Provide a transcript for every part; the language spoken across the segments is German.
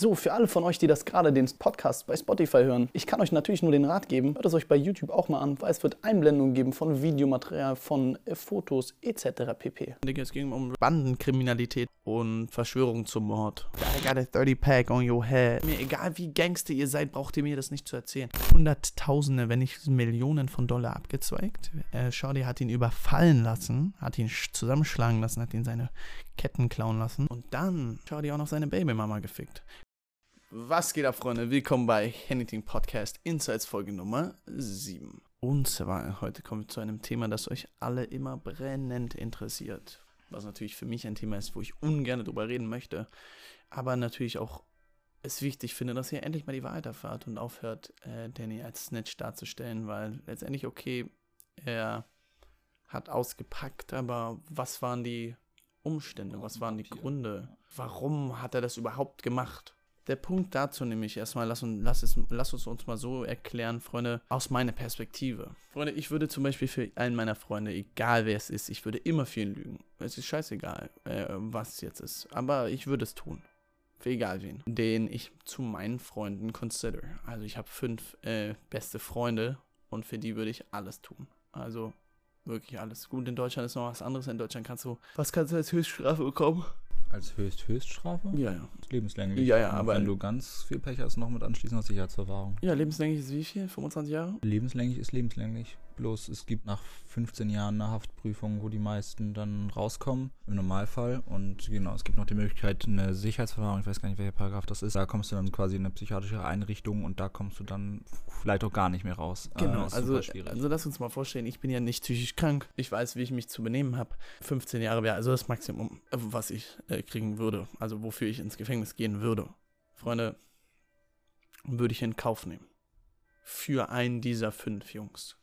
So, für alle von euch, die das gerade den Podcast bei Spotify hören, ich kann euch natürlich nur den Rat geben, hört es euch bei YouTube auch mal an, weil es wird Einblendungen geben von Videomaterial, von äh, Fotos etc. pp. Es ging um Bandenkriminalität und Verschwörung zum Mord. I got a 30 pack on your head. Mir egal wie Gangster ihr seid, braucht ihr mir das nicht zu erzählen. Hunderttausende, wenn nicht Millionen von Dollar abgezweigt. Äh, Shorty hat ihn überfallen lassen, hat ihn zusammenschlagen lassen, hat ihn seine Ketten klauen lassen und dann Shorty auch noch seine Babymama gefickt. Was geht ab, Freunde? Willkommen bei Anything Podcast Insights Folge Nummer 7. Und zwar, heute kommen wir zu einem Thema, das euch alle immer brennend interessiert. Was natürlich für mich ein Thema ist, wo ich ungern drüber reden möchte. Aber natürlich auch es wichtig finde, dass ihr endlich mal die Wahrheit erfahrt und aufhört, äh, Danny als Snitch darzustellen, weil letztendlich, okay, er hat ausgepackt, aber was waren die Umstände, was waren die Gründe? Warum hat er das überhaupt gemacht? Der Punkt dazu nämlich erstmal, lass, uns, lass, es, lass uns uns mal so erklären, Freunde, aus meiner Perspektive. Freunde, ich würde zum Beispiel für einen meiner Freunde, egal wer es ist, ich würde immer ihn lügen. Es ist scheißegal, äh, was es jetzt ist. Aber ich würde es tun. Für egal wen. Den ich zu meinen Freunden consider. Also ich habe fünf äh, beste Freunde und für die würde ich alles tun. Also wirklich alles. Gut, in Deutschland ist noch was anderes. In Deutschland kannst du, was kannst du als Höchststrafe bekommen? Als Höchst Höchststrafe? Ja, ja. Lebenslänglich. Ja, ja, Und aber- Wenn du ganz viel Pech hast, noch mit anschließender Sicherheitsverwahrung. Ja, lebenslänglich ist wie viel? 25 Jahre? Lebenslänglich ist lebenslänglich. Bloß es gibt nach 15 Jahren eine Haftprüfung, wo die meisten dann rauskommen, im Normalfall. Und genau, es gibt noch die Möglichkeit, eine Sicherheitsverwahrung, ich weiß gar nicht, welcher Paragraph das ist. Da kommst du dann quasi in eine psychiatrische Einrichtung und da kommst du dann vielleicht auch gar nicht mehr raus. Äh, Genau, ist also, also lass uns mal vorstellen, ich bin ja nicht psychisch krank. Ich weiß, wie ich mich zu benehmen habe. 15 Jahre wäre also das Maximum, äh, was ich äh, kriegen würde. Also wofür ich ins Gefängnis gehen würde. Freunde, würde ich in Kauf nehmen. Für einen dieser fünf Jungs.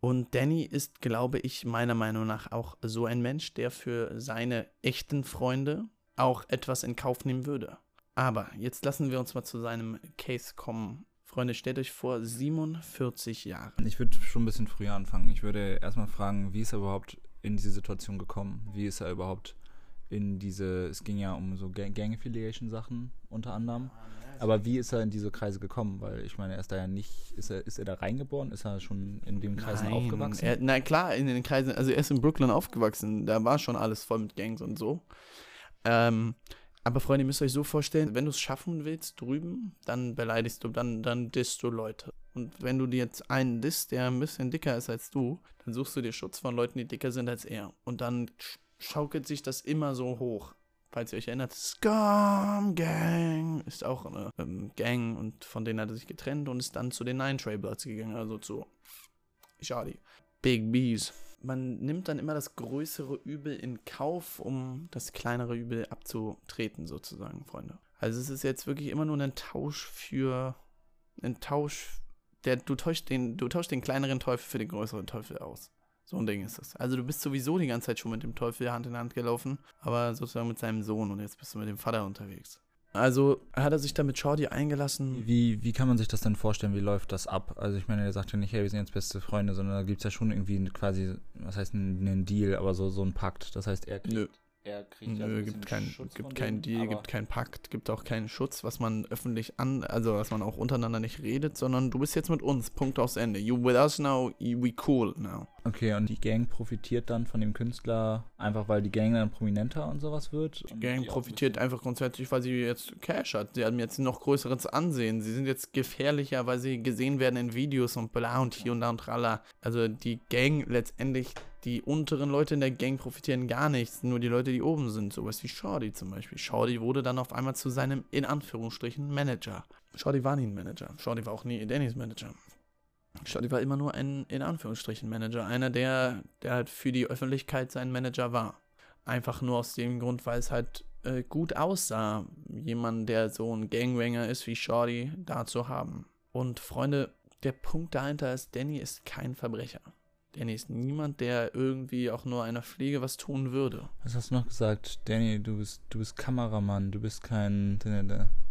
Und Danny ist, glaube ich, meiner Meinung nach auch so ein Mensch, der für seine echten Freunde auch etwas in Kauf nehmen würde. Aber jetzt lassen wir uns mal zu seinem Case kommen. Freunde, stellt euch vor, 47 Jahre. Ich würde schon ein bisschen früher anfangen. Ich würde erstmal fragen, wie ist er überhaupt in diese Situation gekommen? Wie ist er überhaupt in diese, es ging ja um so Gang, Gang Affiliation Sachen unter anderem. Aber wie ist er in diese Kreise gekommen? Weil ich meine, er ist da ja nicht, ist er, ist er da reingeboren? Ist er schon in den Kreisen Nein, aufgewachsen? Er, na klar, in den Kreisen, also er ist in Brooklyn aufgewachsen, da war schon alles voll mit Gangs und so. Ähm, aber Freunde, ihr müsst euch so vorstellen, wenn du es schaffen willst drüben, dann beleidigst du, dann, dann disst du Leute. Und wenn du dir jetzt einen disst, der ein bisschen dicker ist als du, dann suchst du dir Schutz von Leuten, die dicker sind als er. Und dann schaukelt sich das immer so hoch. Falls ihr euch erinnert, Scum Gang ist auch eine ähm, Gang und von denen hat er sich getrennt und ist dann zu den Nine Trailbloods gegangen, also zu Shadi. Big Bees. Man nimmt dann immer das größere Übel in Kauf, um das kleinere Übel abzutreten, sozusagen, Freunde. Also es ist jetzt wirklich immer nur ein Tausch für ein Tausch, der du tauschst den, du tauschst den kleineren Teufel für den größeren Teufel aus. So ein Ding ist das. Also du bist sowieso die ganze Zeit schon mit dem Teufel Hand in Hand gelaufen, aber sozusagen mit seinem Sohn und jetzt bist du mit dem Vater unterwegs. Also hat er sich da mit Shorty eingelassen. Wie, wie kann man sich das denn vorstellen? Wie läuft das ab? Also ich meine, er sagt ja nicht, hey, wir sind jetzt beste Freunde, sondern da gibt es ja schon irgendwie quasi, was heißt ein, einen Deal, aber so, so ein Pakt. Das heißt, er kriegt, Nö. er kriegt Nö, also gibt keinen Schutz gibt von kein denen, Deal, gibt keinen Pakt, gibt auch keinen Schutz, was man öffentlich an, also was man auch untereinander nicht redet, sondern du bist jetzt mit uns, Punkt aufs Ende. You with us now, you- we cool now. Okay, und die Gang profitiert dann von dem Künstler einfach, weil die Gang dann prominenter und sowas wird? Die Gang profitiert einfach grundsätzlich, weil sie jetzt Cash hat. Sie haben jetzt noch größeres Ansehen. Sie sind jetzt gefährlicher, weil sie gesehen werden in Videos und bla und hier und da und tralla. Also die Gang letztendlich, die unteren Leute in der Gang profitieren gar nichts. Nur die Leute, die oben sind. Sowas wie Shorty zum Beispiel. Shorty wurde dann auf einmal zu seinem, in Anführungsstrichen, Manager. Shorty war nie ein Manager. Shorty war auch nie Dannys Manager. Shorty war immer nur ein, in Anführungsstrichen, Manager. Einer, der, der halt für die Öffentlichkeit sein Manager war. Einfach nur aus dem Grund, weil es halt äh, gut aussah, jemanden, der so ein Gangwanger ist wie Shorty, da zu haben. Und Freunde, der Punkt dahinter ist, Danny ist kein Verbrecher. Danny ist niemand, der irgendwie auch nur einer Pflege was tun würde. Was hast du noch gesagt? Danny, du bist, du bist Kameramann, du bist kein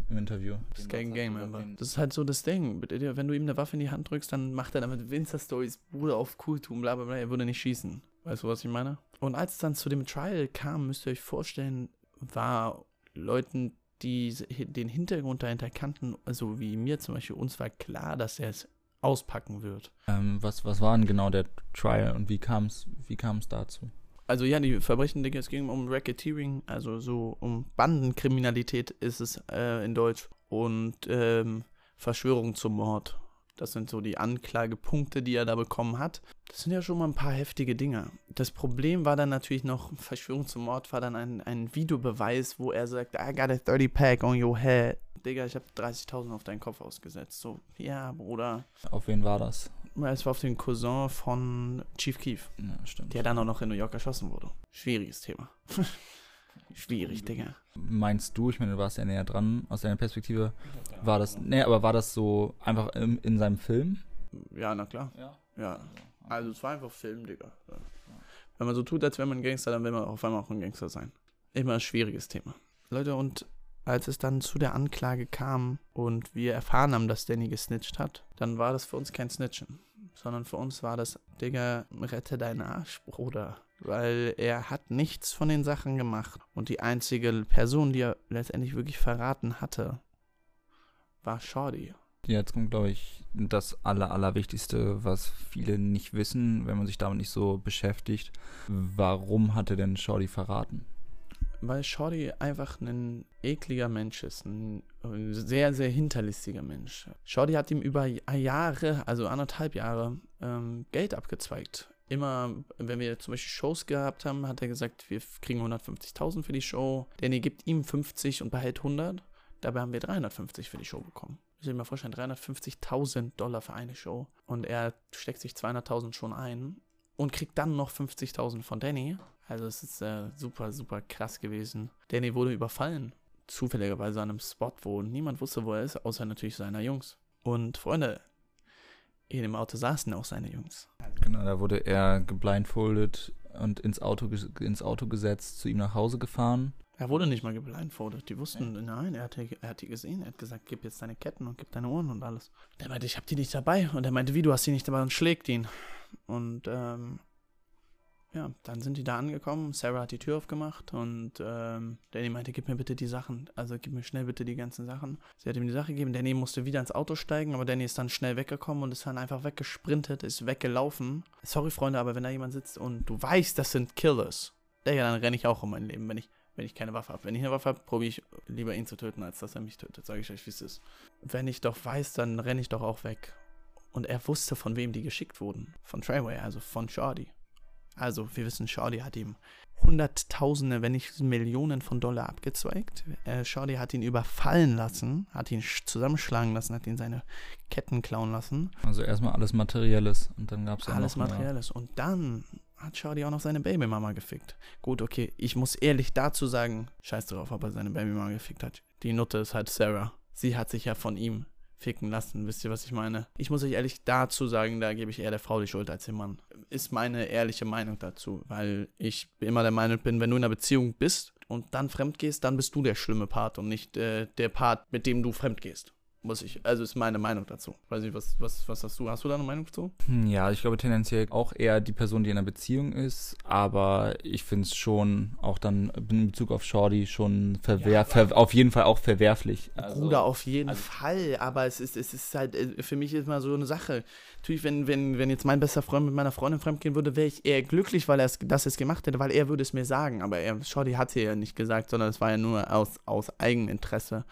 im Interview. Das ist kein Game Member. Das ist halt so das Ding. Wenn du ihm eine Waffe in die Hand drückst, dann macht er damit Winzer-Stories, Bruder auf tun, bla bla bla. Er würde nicht schießen. Weißt du, was ich meine? Und als es dann zu dem Trial kam, müsst ihr euch vorstellen, war Leuten, die den Hintergrund dahinter kannten, also wie mir zum Beispiel, uns war klar, dass er es auspacken wird. Ähm, was, was war denn genau der Trial und wie kam es wie kam's dazu? Also ja, die Verbrechen, Digga, es ging um Racketeering, also so um Bandenkriminalität ist es äh, in Deutsch und ähm, Verschwörung zum Mord. Das sind so die Anklagepunkte, die er da bekommen hat. Das sind ja schon mal ein paar heftige Dinge. Das Problem war dann natürlich noch, Verschwörung zum Mord war dann ein, ein Videobeweis, wo er sagt, I got a 30 pack on your head. Digga, ich habe 30.000 auf deinen Kopf ausgesetzt. So, ja, Bruder. Auf wen war das? Es war auf den Cousin von Chief Keef. Ja, stimmt. Der dann auch noch in New York erschossen wurde. Schwieriges Thema. Schwierig, Digga. Meinst du, ich meine, du warst ja näher dran, aus deiner Perspektive, war das, nee, aber war das so einfach in, in seinem Film? Ja, na klar. Ja. Ja. Also es war einfach Film, Digga. Ja. Wenn man so tut, als wäre man ein Gangster, dann will man auf einmal auch ein Gangster sein. Immer ein schwieriges Thema. Leute, und als es dann zu der Anklage kam und wir erfahren haben, dass Danny gesnitcht hat, dann war das für uns kein Snitchen. Sondern für uns war das, Digga, rette deinen Arsch, Bruder. Weil er hat nichts von den Sachen gemacht. Und die einzige Person, die er letztendlich wirklich verraten hatte, war Shorty. Jetzt kommt, glaube ich, das Aller, Allerwichtigste, was viele nicht wissen, wenn man sich damit nicht so beschäftigt. Warum hat er denn Shorty verraten? Weil Shorty einfach ein ekliger Mensch ist, ein sehr, sehr hinterlistiger Mensch. Shorty hat ihm über Jahre, also anderthalb Jahre, ähm, Geld abgezweigt. Immer, wenn wir zum Beispiel Shows gehabt haben, hat er gesagt, wir kriegen 150.000 für die Show. Danny gibt ihm 50 und behält 100. Dabei haben wir 350 für die Show bekommen. Ich will mir vorstellen, 350.000 Dollar für eine Show. Und er steckt sich 200.000 schon ein und kriegt dann noch 50.000 von Danny. Also es ist äh, super, super krass gewesen. Danny wurde überfallen. Zufälligerweise an einem Spot, wo niemand wusste, wo er ist, außer natürlich seiner Jungs. Und Freunde, in dem Auto saßen auch seine Jungs. Genau, da wurde er geblindfoldet und ins Auto, ins Auto gesetzt, zu ihm nach Hause gefahren. Er wurde nicht mal geblindfoldet. Die wussten, nee. nein, er hat, er hat die gesehen. Er hat gesagt, gib jetzt deine Ketten und gib deine Ohren und alles. Der meinte, ich hab die nicht dabei. Und er meinte, wie, du hast die nicht dabei und schlägt ihn. Und ähm, ja, dann sind die da angekommen. Sarah hat die Tür aufgemacht und ähm, Danny meinte, gib mir bitte die Sachen. Also gib mir schnell bitte die ganzen Sachen. Sie hat ihm die Sache gegeben. Danny musste wieder ins Auto steigen, aber Danny ist dann schnell weggekommen und ist dann einfach weggesprintet, ist weggelaufen. Sorry, Freunde, aber wenn da jemand sitzt und du weißt, das sind Killers, ja, dann renne ich auch um mein Leben, wenn ich, wenn ich keine Waffe habe. Wenn ich eine Waffe habe, probiere ich lieber ihn zu töten, als dass er mich tötet. Sage ich euch, wie es ist. Wenn ich doch weiß, dann renne ich doch auch weg. Und er wusste, von wem die geschickt wurden. Von Treyway, also von Shardy. Also, wir wissen, Shorty hat ihm Hunderttausende, wenn nicht Millionen von Dollar abgezweigt. Äh, Shorty hat ihn überfallen lassen, hat ihn zusammenschlagen lassen, hat ihn seine Ketten klauen lassen. Also erstmal alles Materielles und dann gab es ja Alles Materielles. Und dann hat Shorty auch noch seine Babymama gefickt. Gut, okay, ich muss ehrlich dazu sagen, scheiß drauf, ob er seine Babymama gefickt hat. Die Nutte ist halt Sarah. Sie hat sich ja von ihm ficken lassen. Wisst ihr, was ich meine? Ich muss euch ehrlich dazu sagen, da gebe ich eher der Frau die Schuld als dem Mann. Ist meine ehrliche Meinung dazu, weil ich immer der Meinung bin, wenn du in einer Beziehung bist und dann fremd gehst, dann bist du der schlimme Part und nicht äh, der Part, mit dem du fremd gehst muss ich, also ist meine Meinung dazu. Weiß nicht, was, was, was hast du? Hast du da eine Meinung zu? Hm, ja, ich glaube tendenziell auch eher die Person, die in einer Beziehung ist, aber ich finde es schon auch dann in Bezug auf Shorty schon ja, ver auf jeden Fall auch verwerflich. Also, Bruder, auf jeden also, Fall, aber es ist, es ist halt, äh, für mich ist mal so eine Sache. Natürlich, wenn, wenn, wenn jetzt mein bester Freund mit meiner Freundin fremdgehen würde, wäre ich eher glücklich, weil er das jetzt gemacht hätte, weil er würde es mir sagen, aber er, Shorty hat es ja nicht gesagt, sondern es war ja nur aus, aus Eigeninteresse.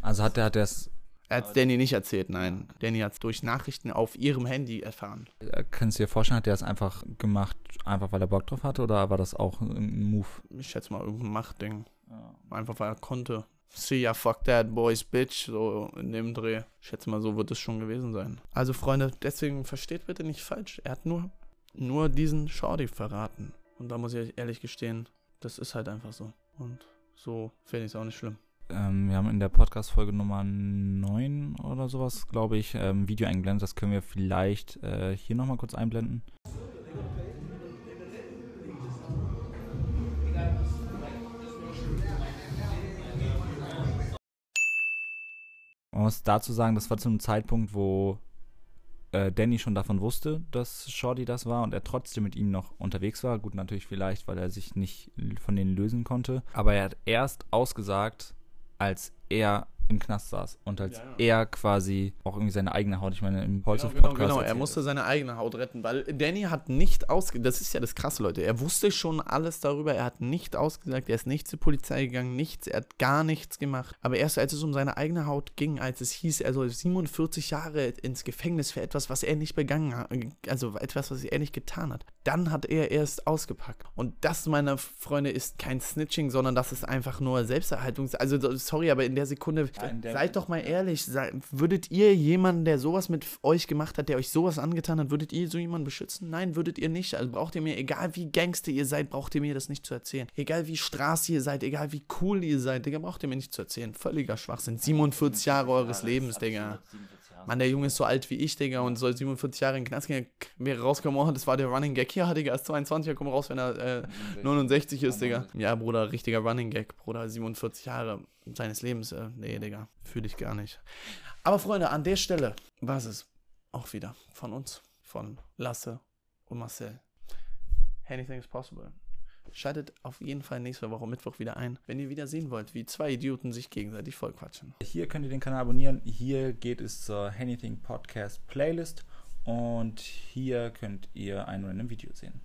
Also hat er hat es er hat es Danny nicht erzählt, nein. Danny hat es durch Nachrichten auf ihrem Handy erfahren. Äh, kannst du dir vorstellen, hat er es einfach gemacht, einfach weil er Bock drauf hatte oder war das auch ein Move? Ich schätze mal irgendein Machtding. Ja. Einfach weil er konnte. See ya, fuck that, boys, bitch, so in dem Dreh. Ich schätze mal, so wird es schon gewesen sein. Also, Freunde, deswegen versteht bitte nicht falsch. Er hat nur, nur diesen Shorty verraten. Und da muss ich euch ehrlich gestehen, das ist halt einfach so. Und so finde ich es auch nicht schlimm ähm, wir haben in der Podcast-Folge Nummer 9 oder sowas, glaube ich, ähm, Video eingeblendet. Das können wir vielleicht äh, hier nochmal kurz einblenden. Man muss dazu sagen, das war zu einem Zeitpunkt, wo äh, Danny schon davon wusste, dass Shorty das war und er trotzdem mit ihm noch unterwegs war. Gut, natürlich vielleicht, weil er sich nicht von denen lösen konnte. Aber er hat erst ausgesagt, als er im Knast saß und als Ja, ja. er quasi auch irgendwie seine eigene Haut, ich meine, im Genau, Polshof genau, Podcast. genau. Er erzählt musste seine eigene Haut retten, weil Danny hat nicht ausge... Das ist ja das Krasse, Leute. Er wusste schon alles darüber. Er hat nicht ausgesagt. Er ist nicht zur Polizei gegangen. Nichts. Er hat gar nichts gemacht. Aber erst als es um seine eigene Haut ging, als es hieß, er soll 47 Jahre ins Gefängnis für etwas, was er nicht begangen hat, also etwas, was er nicht getan hat, dann hat er erst ausgepackt. Und das, meine Freunde, ist kein Snitching, sondern das ist einfach nur Selbsterhaltung. Also, sorry, aber in der Sekunde, in der- seid doch mal ehrlich, würdet ihr jemanden, der sowas mit euch gemacht hat, der euch sowas angetan hat, würdet ihr so jemanden beschützen? Nein, würdet ihr nicht. Also braucht ihr mir, egal wie Gangster ihr seid, braucht ihr mir das nicht zu erzählen. Egal wie Straße ihr seid, egal wie cool ihr seid, Digga, braucht ihr mir nicht zu erzählen. Völliger Schwachsinn. 47 Jahre eures Lebens, Digga. Mann, der Junge ist so alt wie ich, Digga, und soll 47 Jahre in den Knast gehen. Wäre rausgekommen, oh, das war der Running Gag. Ja, Digga, ist 22, er kommt raus, wenn er äh, 69 ist, Digga. Ja, Bruder, richtiger Running Gag, Bruder, 47 Jahre seines Lebens. Äh, nee, Digga, fühle ich gar nicht. Aber Freunde, an der Stelle war es auch wieder von uns, von Lasse und Marcel. Anything is possible. Schaltet auf jeden Fall nächste Woche Mittwoch wieder ein, wenn ihr wieder sehen wollt, wie zwei Idioten sich gegenseitig vollquatschen. Hier könnt ihr den Kanal abonnieren. Hier geht es zur Anything Podcast Playlist. Und hier könnt ihr ein random Video sehen.